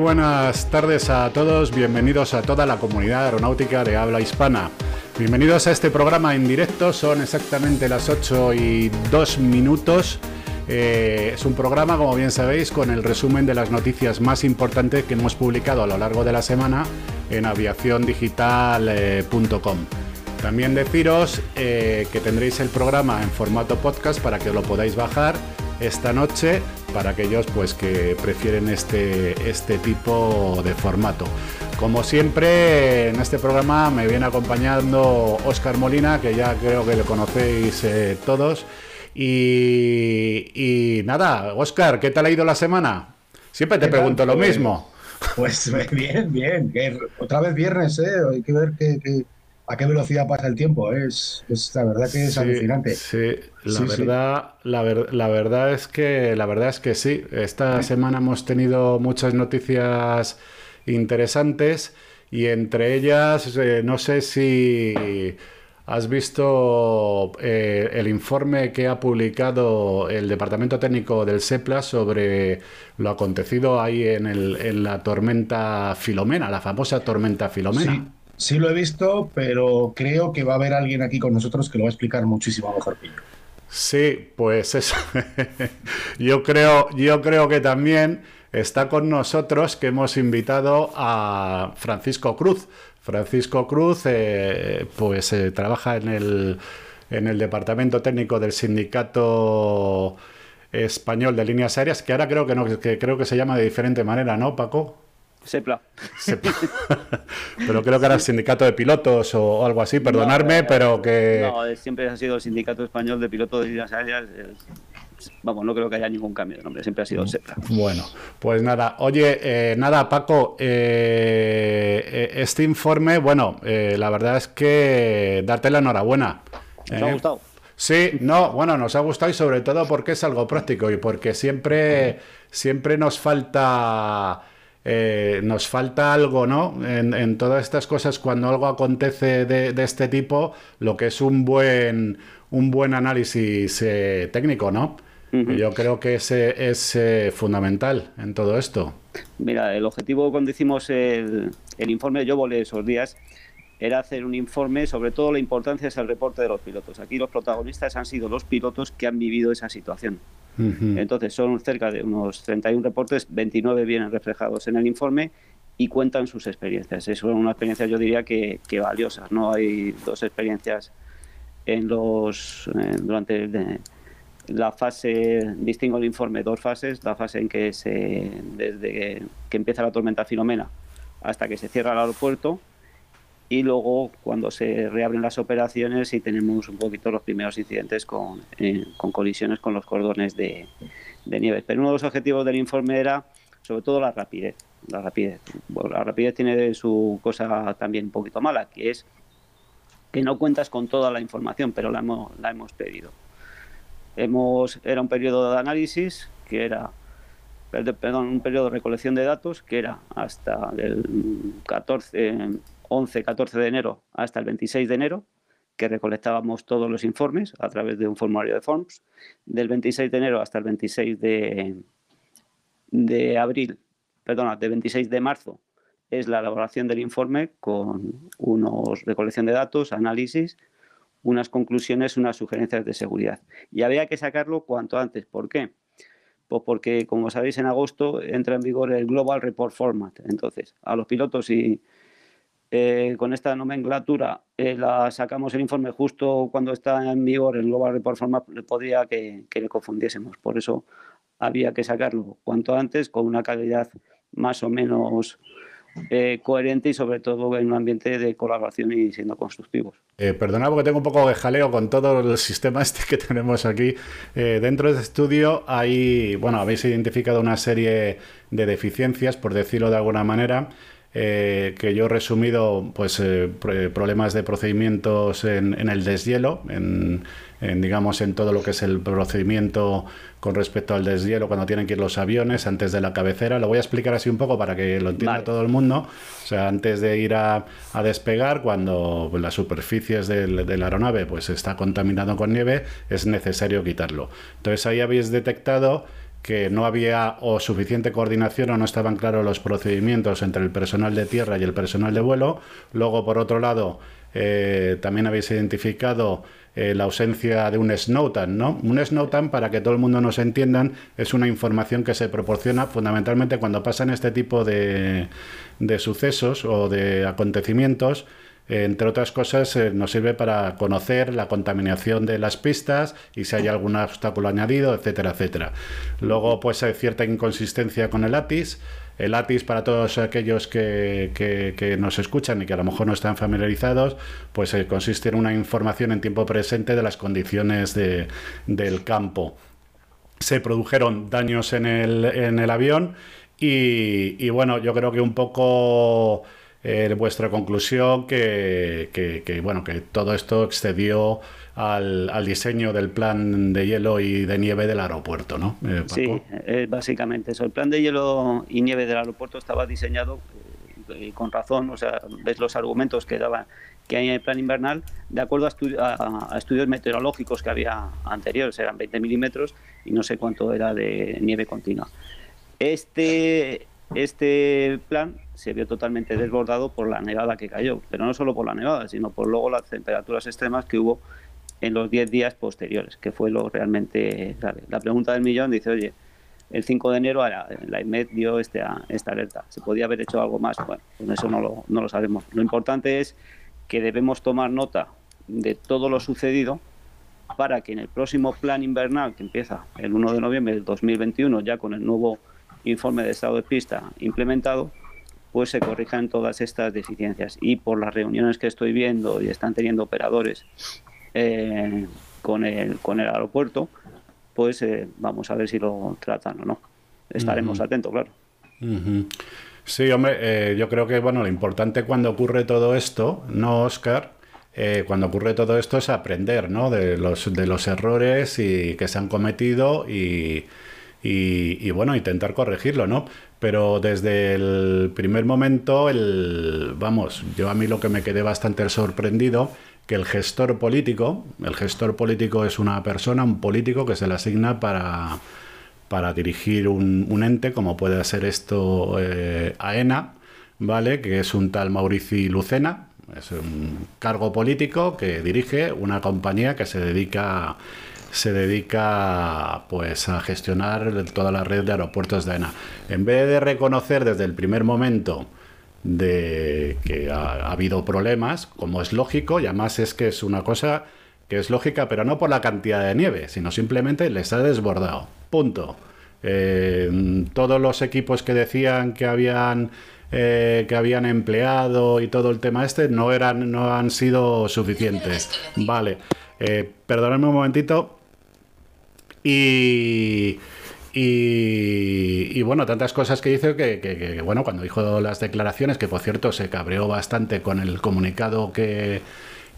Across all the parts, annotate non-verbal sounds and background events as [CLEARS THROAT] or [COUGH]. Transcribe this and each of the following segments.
Buenas tardes a todos, bienvenidos a toda la comunidad aeronáutica de habla hispana. Bienvenidos a este programa en directo, son exactamente las 8 y 2 minutos. Eh, es un programa, como bien sabéis, con el resumen de las noticias más importantes que hemos publicado a lo largo de la semana en aviaciondigital.com. También deciros eh, que tendréis el programa en formato podcast para que lo podáis bajar esta noche para aquellos pues que prefieren este, este tipo de formato. Como siempre, en este programa me viene acompañando Oscar Molina, que ya creo que le conocéis eh, todos. Y, nada, Oscar, ¿qué tal ha ido la semana? Siempre te pregunto lo pues, mismo. Pues [LAUGHS] bien, bien. Otra vez viernes, ¿eh? Hay que ver que a qué velocidad pasa el tiempo. Es, la verdad que es alucinante. Sí, la verdad, La, la, verdad es que la verdad es que sí. Esta semana hemos tenido muchas noticias interesantes y entre ellas eh, no sé si has visto eh, el informe que ha publicado el Departamento Técnico del SEPLA sobre lo acontecido ahí en, el, en la tormenta Filomena, la famosa tormenta Filomena. Sí lo he visto, pero creo que va a haber alguien aquí con nosotros que lo va a explicar muchísimo mejor que yo. Sí, pues eso. [LAUGHS] yo creo, yo creo que también está con nosotros que hemos invitado a Francisco Cruz. Francisco Cruz, eh, pues eh, trabaja en el, en el departamento técnico del sindicato español de líneas aéreas, que ahora creo que no, que creo que se llama de diferente manera, ¿no, Paco? Sepla. [LAUGHS] pero creo que era el sindicato de pilotos o algo así, perdonarme, eh, pero que... No, siempre ha sido el sindicato español de pilotos de líneas aéreas. Vamos, no creo que haya ningún cambio de nombre, siempre ha sido SEPLA. Bueno, pues nada, oye, eh, nada, Paco, eh, este informe, bueno, la verdad es que darte la enhorabuena. ¿Nos ha gustado? Sí, no, bueno, nos ha gustado y sobre todo porque es algo práctico y porque siempre, siempre nos falta eh, nos falta algo, ¿no? En, todas estas cosas, cuando algo acontece de, este tipo, lo que es un buen, un buen análisis eh, técnico, ¿no? Yo creo que ese es eh, fundamental en todo esto. Mira, el objetivo cuando hicimos el, el informe, yo volé esos días, era hacer un informe sobre todo la importancia es el reporte de los pilotos. Aquí los protagonistas han sido los pilotos que han vivido esa situación. Entonces son cerca de unos 31 reportes, 29 vienen reflejados en el informe y cuentan sus experiencias. Es una experiencia yo diría que, que valiosas. No hay dos experiencias en los durante la fase distingo el informe dos fases, la fase en que se desde que empieza la tormenta Filomena hasta que se cierra el aeropuerto y luego cuando se reabren las operaciones y tenemos un poquito los primeros incidentes con, eh, con colisiones con los cordones de, nieve. Pero uno de los objetivos del informe era sobre todo la rapidez. La rapidez, la rapidez tiene su cosa también un poquito mala, que es que no cuentas con toda la información, pero la hemos, la hemos pedido. Hemos, era un periodo de análisis que era perdón, un periodo de recolección de datos que era hasta el 14 11-14 de enero hasta el 26 de enero, que recolectábamos todos los informes a través de un formulario de Forms. Del 26 de enero hasta el 26 de, de abril, perdona, de 26 de marzo es la elaboración del informe con unos recolección de datos, análisis, unas conclusiones, unas sugerencias de seguridad. Y había que sacarlo cuanto antes. ¿Por qué? Pues porque, como sabéis, en agosto entra en vigor el Global Report Format. Entonces, a los pilotos y, eh, con esta nomenclatura eh, la sacamos el informe justo cuando está en vigor el Global Report Format, podría que, le confundiésemos. Por eso había que sacarlo cuanto antes con una calidad más o menos eh, coherente y sobre todo en un ambiente de colaboración y siendo constructivos. Eh, perdona porque tengo un poco de jaleo con todo el sistema [LAUGHS] este que tenemos aquí. dentro de este estudio hay, bueno, habéis identificado una serie de deficiencias, por decirlo de alguna manera. Eh, que yo he resumido pues eh, problemas de procedimientos en, el deshielo, en, digamos en todo lo que es el procedimiento con respecto al deshielo cuando tienen que ir los aviones antes de la cabecera. Lo voy a explicar así un poco para que lo entienda todo el mundo. O sea, antes de ir a, despegar, cuando las superficies de la aeronave pues está contaminado con nieve, es necesario quitarlo. Entonces ahí habéis detectado que no había o suficiente coordinación o no estaban claros los procedimientos entre el personal de tierra y el personal de vuelo. Luego, por otro lado, eh, también habéis identificado eh, la ausencia de un Snowtan, ¿no? Un Snowtan, para que todo el mundo nos entiendan, es una información que se proporciona fundamentalmente cuando pasan este tipo de, de sucesos o de acontecimientos entre otras cosas, eh, nos sirve para conocer la contaminación de las pistas y si hay algún obstáculo añadido, etcétera, etcétera. Luego, pues hay cierta inconsistencia con el ATIS. El ATIS, para todos aquellos que, nos escuchan y que a lo mejor no están familiarizados, pues eh, consiste en una información en tiempo presente de las condiciones del campo. Se produjeron daños en el, avión y bueno, yo creo que un poco eh, vuestra conclusión que, bueno, que todo esto excedió al, diseño del plan de hielo y de nieve del aeropuerto, ¿no? Eh, sí, eh, básicamente eso. El plan de hielo y nieve del aeropuerto estaba diseñado y con razón, o sea, ves los argumentos que daba que hay en el plan invernal, de acuerdo a, estudios meteorológicos que había anteriores, eran 20 milímetros y no sé cuánto era de nieve continua. Este, este plan se vio totalmente desbordado por la nevada que cayó, pero no solo por la nevada, sino por luego las temperaturas extremas que hubo en los 10 días posteriores, que fue lo realmente grave. La pregunta del millón dice, oye, el 5 de enero la IMED dio este, esta alerta. ¿Se podía haber hecho algo más? Bueno, pues eso no lo, no lo sabemos. Lo importante es que debemos tomar nota de todo lo sucedido para que en el próximo plan invernal, que empieza el 1 de noviembre del 2021, ya con el nuevo informe de estado de pista implementado, pues se corrijan todas estas deficiencias. Y por las reuniones que estoy viendo y están teniendo operadores eh, con, el, con el aeropuerto, pues eh, vamos a ver si lo tratan o no. Estaremos atentos, claro. Sí, hombre, eh, yo creo que bueno, lo importante cuando ocurre todo esto, ¿no, Oscar? cuando ocurre todo esto es aprender ¿no? de, los, de los errores y, que se han cometido y, y, bueno, intentar corregirlo, ¿no? Pero desde el primer momento, el, vamos, yo a mí lo que me quedé bastante sorprendido, que el gestor político, el gestor político es una persona, un político que se le asigna para, para dirigir un, ente, como puede ser esto eh, AENA, ¿vale? Que es un tal Maurici Lucena, es un cargo político que dirige una compañía que se dedica se dedica pues a gestionar toda la red de aeropuertos de AENA. En vez de reconocer desde el primer momento de que ha, habido problemas, como es lógico, y además es que es una cosa que es lógica, pero no por la cantidad de nieve, sino simplemente les ha desbordado. Punto. Eh, todos los equipos que decían que habían eh, que habían empleado y todo el tema este no eran no han sido suficientes. Vale. Eh, perdonadme un momentito. Y, y, bueno, tantas cosas que dice que, bueno, cuando dijo las declaraciones, que por cierto se cabreó bastante con el comunicado que,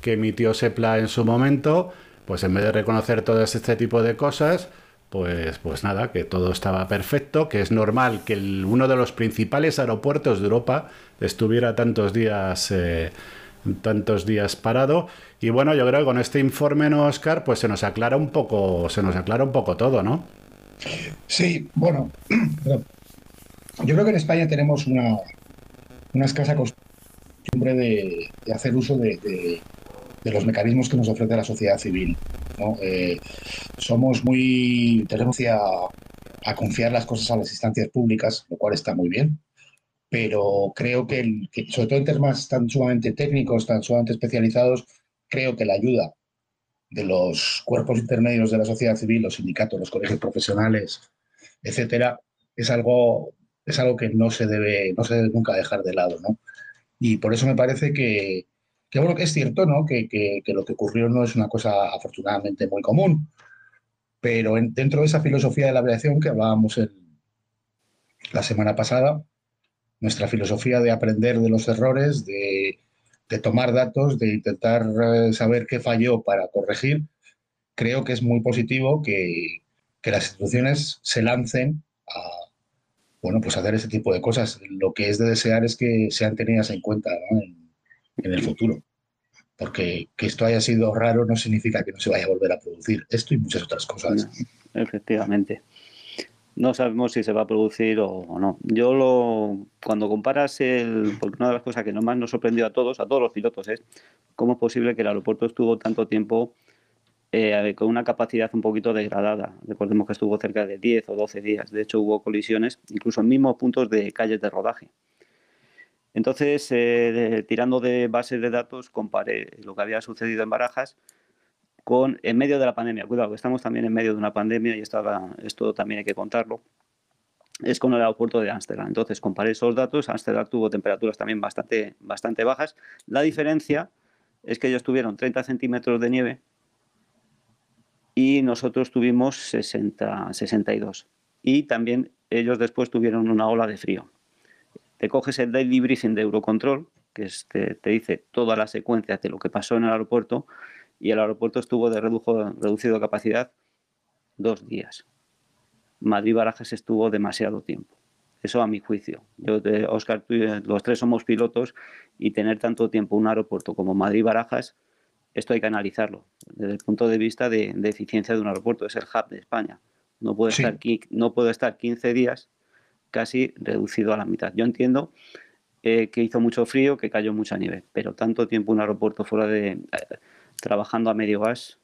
emitió Sepla en su momento, pues en vez de reconocer todo este tipo de cosas, pues, pues nada, que todo estaba perfecto, que es normal que uno de los principales aeropuertos de Europa estuviera tantos días, eh, tantos días parado y bueno, yo creo que con este informe, ¿no, Oscar? Pues se nos aclara un poco, se nos aclara un poco todo, ¿no? Sí, bueno, [CLEARS THROAT] yo creo que en España tenemos una, una escasa costumbre de, hacer uso de, los mecanismos que nos ofrece la sociedad civil. Eh, somos muy, tenemos a, a confiar las cosas a las instancias públicas, lo cual está muy bien, pero creo que, sobre todo en temas tan sumamente técnicos, tan sumamente especializados, creo que la ayuda de los cuerpos intermedios de la sociedad civil, los sindicatos, los colegios profesionales, etcétera, es algo, es algo que no se debe, no se debe nunca dejar de lado, ¿no? Y por eso me parece que, que bueno, que es cierto, ¿no? Que, que, lo que ocurrió no es una cosa afortunadamente muy común, pero dentro de esa filosofía de la aviación que hablábamos la semana pasada, nuestra filosofía de aprender de los errores, de de tomar datos, de intentar eh, saber qué falló para corregir, creo que es muy positivo que, las instituciones se lancen a, bueno, pues hacer ese tipo de cosas. Lo que es de desear es que sean tenidas en cuenta en, el futuro. Porque que esto haya sido raro no significa que no se vaya a volver a producir. Esto y muchas otras cosas. Efectivamente. No sabemos si se va a producir o, no. Yo lo, cuando comparas el, porque una de las cosas que más nos sorprendió a todos, a todos los pilotos, es cómo es posible que el aeropuerto estuvo tanto tiempo eh, con una capacidad un poquito degradada. Recordemos que estuvo cerca de 10 o 12 días. De hecho, hubo colisiones, incluso en mismos puntos de calles de rodaje. Entonces, eh, tirando de bases de datos, comparé lo que había sucedido en Barajas con en medio de la pandemia. Cuidado, que estamos también en medio de una pandemia y esto, también hay que contarlo. Es con el aeropuerto de Ámsterdam. Entonces, comparé esos datos. Ámsterdam tuvo temperaturas también bastante, bastante bajas. La diferencia es que ellos tuvieron 30 centímetros de nieve y nosotros tuvimos 60, 62. Y también ellos después tuvieron una ola de frío. Te coges el daily briefing de Eurocontrol, que te, te dice toda la secuencia de lo que pasó en el aeropuerto, y el aeropuerto estuvo de redujo, reducido capacidad dos días. Madrid-Barajas estuvo demasiado tiempo. Eso a mi juicio. Yo, Oscar, los tres somos pilotos y tener tanto tiempo un aeropuerto como Madrid-Barajas, esto hay que analizarlo desde el punto de vista de, eficiencia de un aeropuerto. Es el hub de España. No puede, estar, no puede estar 15 días casi reducido a la mitad. Yo entiendo eh, que hizo mucho frío, que cayó mucha nieve, pero tanto tiempo un aeropuerto fuera de trabajando a medio gas.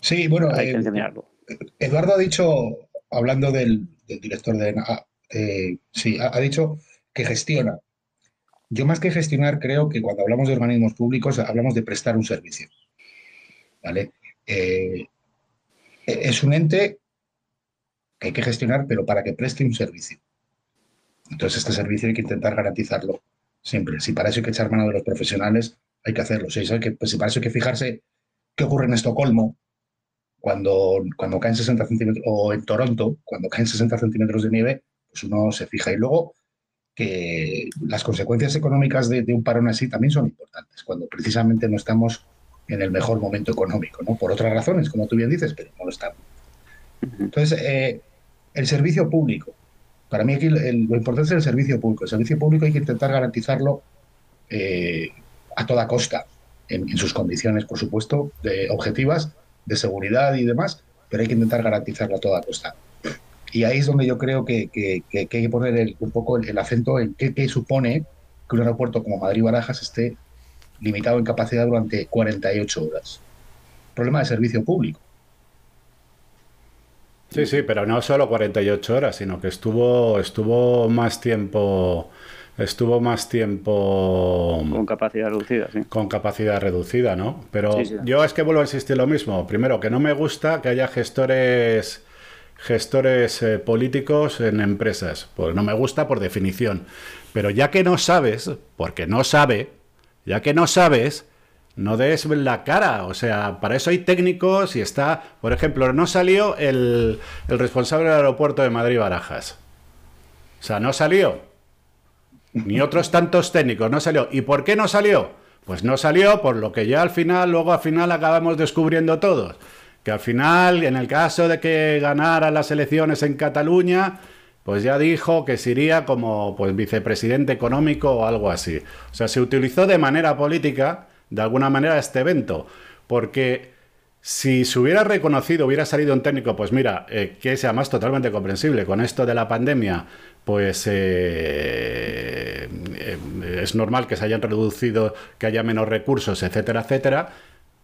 Sí, bueno, hay que eh, Eduardo ha dicho, hablando del, director de, ah, sí, ha, dicho que gestiona. Yo más que gestionar creo que cuando hablamos de organismos públicos hablamos de prestar un servicio. ¿Vale? Eh, es un ente que hay que gestionar, pero para que preste un servicio. Entonces, este servicio hay que intentar garantizarlo siempre. Si para eso hay que echar mano de los profesionales, hay que hacerlo. Si, que, pues, para eso hay que fijarse qué ocurre en Estocolmo cuando, cuando caen 60 centímetros, o en Toronto, cuando caen 60 centímetros de nieve, pues uno se fija. Y luego que las consecuencias económicas de, un parón así también son importantes, cuando precisamente no estamos en el mejor momento económico, ¿no? Por otras razones, como tú bien dices, pero no lo estamos. Entonces, eh, el servicio público. Para mí aquí lo importante es el servicio público. El servicio público hay que intentar garantizarlo eh, a toda costa, en, sus condiciones, por supuesto, de objetivas, de seguridad y demás, pero hay que intentar garantizarlo a toda costa. Y ahí es donde yo creo que, hay que poner un poco el, acento en qué, supone que un aeropuerto como Madrid-Barajas esté limitado en capacidad durante 48 horas. Problema de servicio público. Sí, sí, pero no solo 48 horas, sino que estuvo, estuvo más tiempo estuvo más tiempo... Con capacidad reducida, sí. Con capacidad reducida, ¿no? Pero yo es que vuelvo a insistir lo mismo. Primero, que no me gusta que haya gestores gestores eh, políticos en empresas. Pues no me gusta por definición. Pero ya que no sabes, porque no sabe, ya que no sabes, no des la cara. O sea, para eso hay técnicos y está, por ejemplo, no salió el, el responsable del aeropuerto de Madrid-Barajas. O sea, no salió ni otros tantos técnicos, no salió. ¿Y por qué no salió? Pues no salió por lo que ya al final, luego al final acabamos descubriendo todos. Que al final, en el caso de que ganara las elecciones en Cataluña, pues ya dijo que se iría como pues, vicepresidente económico o algo así. O sea, se utilizó de manera política, de alguna manera, este evento. Porque si se hubiera reconocido, hubiera salido un técnico, pues mira, eh, que sea más totalmente comprensible, con esto de la pandemia, pues eh, eh, es normal que se hayan reducido, que haya menos recursos, etcétera, etcétera,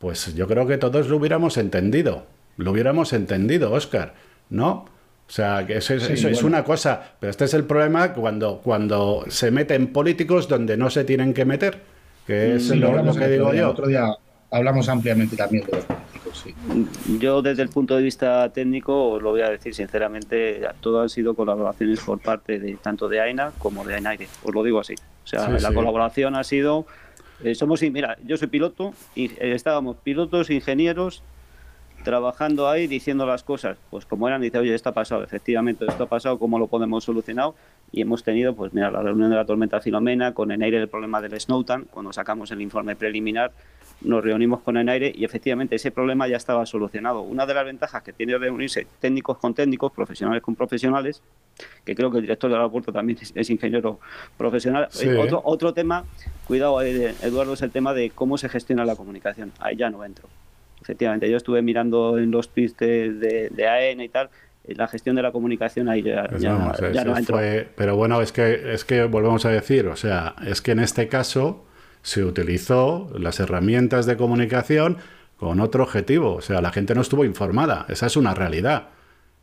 pues yo creo que todos lo hubiéramos entendido, lo hubiéramos entendido, Oscar, ¿no? O sea, que eso, es, una cosa, pero este es el problema cuando, cuando se meten políticos donde no se tienen que meter, que es lo, que digo yo. Otro día hablamos ampliamente también de los yo desde el punto de vista técnico, os lo voy a decir sinceramente, todo han sido colaboraciones por parte de tanto de AINA como de AINAIRE, os lo digo así. O sea, la colaboración ha sido, eh, somos, mira, yo soy piloto y eh, estábamos pilotos, ingenieros, trabajando ahí diciendo las cosas, pues como eran, dice, oye, esto ha pasado, efectivamente, esto ha pasado, ¿cómo lo podemos solucionar? Y hemos tenido, pues mira, la reunión de la tormenta Filomena, con Enaire el problema del Snowtan, cuando sacamos el informe preliminar, nos reunimos con Enaire y efectivamente ese problema ya estaba solucionado. Una de las ventajas que tiene reunirse técnicos con técnicos, profesionales con profesionales, que creo que el director del aeropuerto también es, ingeniero profesional. Eh, otro, otro tema, cuidado eh, Eduardo, es el tema de cómo se gestiona la comunicación. Ahí ya no entro efectivamente, yo estuve mirando en los tweets de, de, AEN y tal, la gestión de la comunicación ahí ya, Pues ya, vamos, ya no entró. fue- pero bueno, es que, es que volvemos a decir, o sea, es que en este caso se utilizó las herramientas de comunicación con otro objetivo. O sea, la gente no estuvo informada. Esa es una realidad.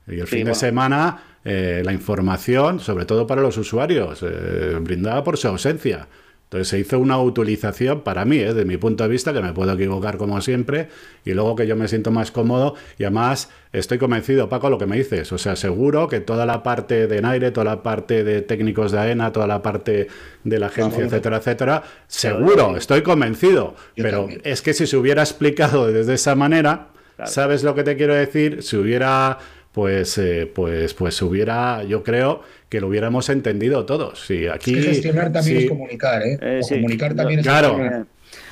Y el Sí, fin de semana, eh, la información, sobre todo para los usuarios, eh, brindada por su ausencia. Entonces se hizo una utilización para mí, eh, desde mi punto de vista, que me puedo equivocar como siempre, y luego que yo me siento más cómodo y además estoy convencido, Paco, lo que me dices. O sea, seguro que toda la parte de Naire, toda la parte de técnicos de AENA, toda la parte de la agencia, etcétera, etcétera, seguro, estoy convencido. Pero es que si se hubiera explicado desde esa manera. ¿sabes lo que te quiero decir? Si hubiera, pues, eh, pues, pues hubiera, yo creo que lo hubiéramos entendido todos. Sí, aquí. Es que gestionar también sí, es comunicar, ¿eh? Eh, O sí. comunicar también es Claro. gestionar.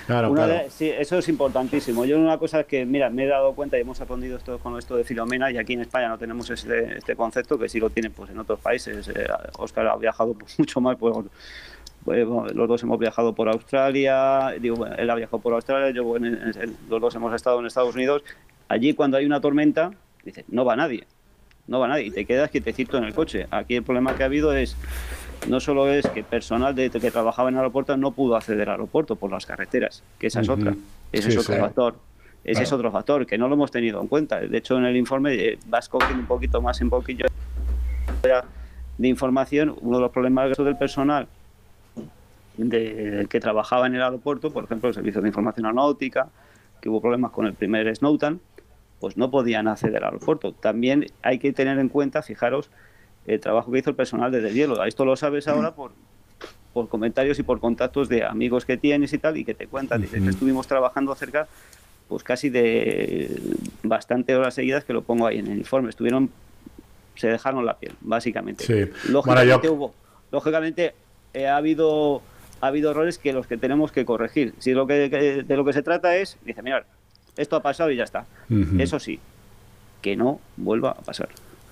Claro, Una claro. de- sí, eso es importantísimo. Yo una cosa que, mira, me he dado cuenta y hemos aprendido esto con esto de Filomena y aquí en España no tenemos este, este concepto que sí lo tienen pues en otros países. Eh, Oscar ha viajado pues, [LAUGHS] mucho más, pues, pues, bueno, los dos hemos viajado por Australia, digo, él ha viajado por Australia, yo bueno, en- en- los dos hemos estado en Estados Unidos. Allí cuando hay una tormenta, dice, no va nadie, no va nadie y te quedas quietecito en el coche. Aquí el problema que ha habido es no solo es que personal de, que trabajaba en el aeropuerto no pudo acceder al aeropuerto por las carreteras, que esa es otra. Ese Sí, es otro sí. factor. Ese Claro. es otro factor que no lo hemos tenido en cuenta. De hecho, en el informe eh, vas cogiendo un poquito más en poquillo de información. Uno de los problemas del personal de- que trabajaba en el aeropuerto, por ejemplo, el Servicio de Información Aeronáutica, que hubo problemas con el primer Snowden, pues no podían acceder al aeropuerto. También hay que tener en cuenta, fijaros, el trabajo que hizo el personal desde el hielo. Esto lo sabes ahora por, por comentarios y por contactos de amigos que tienes y tal, y que te cuentan. Dices que estuvimos trabajando cerca, pues casi de bastante horas seguidas, que lo pongo ahí en el informe. Estuvieron, se dejaron la piel, básicamente. Sí. Lógicamente hubo, lógicamente eh, ha habido ha habido errores que los que tenemos que corregir. Si lo que, que- de lo que se trata es, dice, mira, esto ha pasado y ya está. Eso sí, que no vuelva a pasar.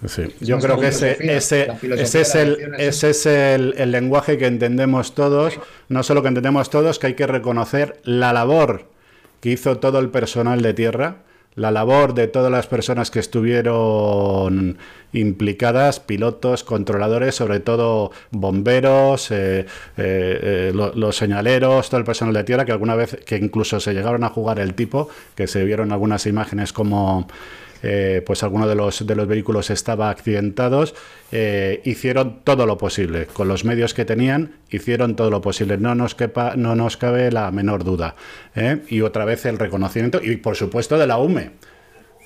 Sí, yo creo que ese, es, ese el lenguaje que entendemos todos, no solo que entendemos todos, que hay que reconocer la labor que hizo todo el personal de tierra, la labor de todas las personas que estuvieron implicadas, pilotos, controladores, sobre todo bomberos, eh, eh, eh, lo- los señaleros, todo el personal de tierra, que alguna vez, que incluso se llegaron a jugar el tipo, que se vieron algunas imágenes como eh, pues alguno de los, de los vehículos estaba accidentados, eh, hicieron todo lo posible. Con los medios que tenían, hicieron todo lo posible. No nos, quepa, no nos cabe la menor duda. ¿eh? Y otra vez el reconocimiento, y por supuesto de la UME.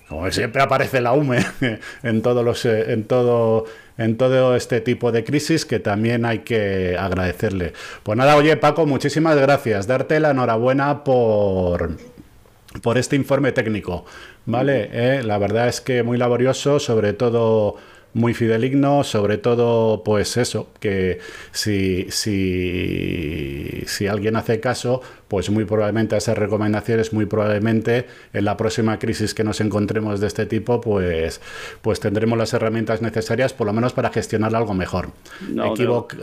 Como siempre aparece la UME [LAUGHS] en los en todo en todo este tipo de crisis que también hay que agradecerle. Pues nada, oye Paco, muchísimas gracias. Darte la enhorabuena por por este informe técnico, ¿vale? Eh, la verdad es que muy laborioso, sobre todo muy fideligno, sobre todo, pues eso, que si, si, si alguien hace caso, pues muy probablemente a esas recomendaciones, muy probablemente en la próxima crisis que nos encontremos de este tipo, pues, pues tendremos las herramientas necesarias, por lo menos para gestionar algo mejor. No,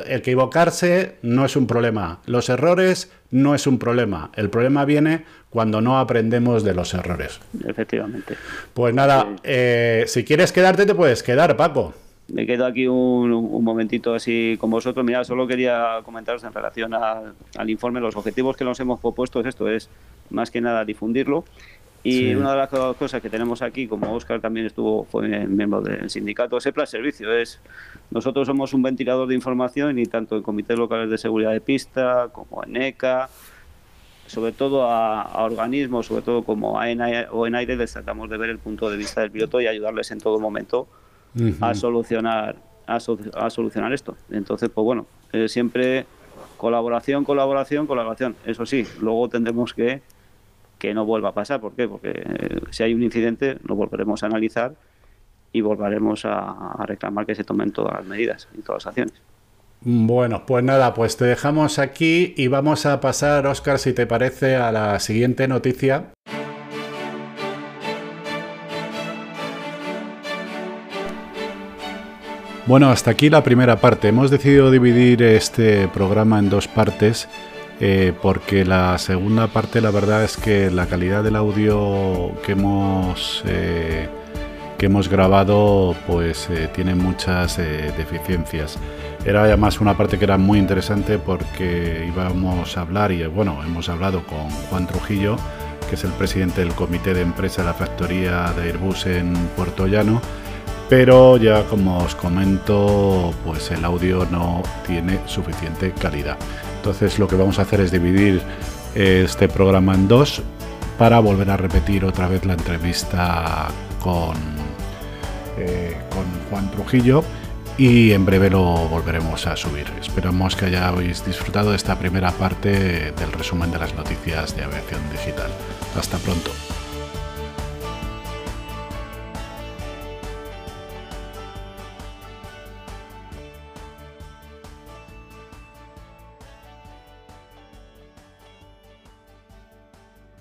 equivocarse no es un problema, los errores no es un problema, el problema viene cuando no aprendemos de los errores. Efectivamente. Pues nada, eh, si quieres quedarte te puedes quedar, Paco. Me quedo aquí un, un momentito así con vosotros. Mira, solo quería comentaros en relación al, al informe. Los objetivos que nos hemos propuesto es esto, es más que nada difundirlo. Y Sí. una de las co- cosas que tenemos aquí, como Oscar también estuvo, fue miembro del sindicato, es el plan servicio. Es, nosotros somos un ventilador de información y tanto en comités locales de seguridad de pista como en ECA, sobre todo a, a organismos, sobre todo como AENA o en aire, les tratamos de ver el punto de vista del piloto y ayudarles en todo momento a solucionar a, so- a solucionar esto. Entonces, pues bueno, eh, siempre colaboración, colaboración, colaboración. Eso sí, luego tendremos que que no vuelva a pasar. ¿Por qué? Porque eh, si hay un incidente, lo volveremos a analizar y volveremos a, a reclamar que se tomen todas las medidas y todas las acciones. Bueno, pues nada, pues te dejamos aquí y vamos a pasar, Oscar, si te parece, a la siguiente noticia. Bueno, hasta aquí la primera parte. Hemos decidido dividir este programa en dos partes eh, porque la segunda parte la verdad es que la calidad del audio que hemos, eh, que hemos grabado pues eh, tiene muchas deficiencias. Era además una parte que era muy interesante porque íbamos a hablar y bueno, hemos hablado con Juan Trujillo, que es el presidente del comité de empresa de la factoría de Airbus en Puerto Llano, pero ya como os comento, pues el audio no tiene suficiente calidad. Entonces lo que vamos a hacer es dividir este programa en dos para volver a repetir otra vez la entrevista con, eh, con Juan Trujillo y en breve lo volveremos a subir. Esperamos que hayáis disfrutado de esta primera parte del resumen de las noticias de aviación digital. Hasta pronto.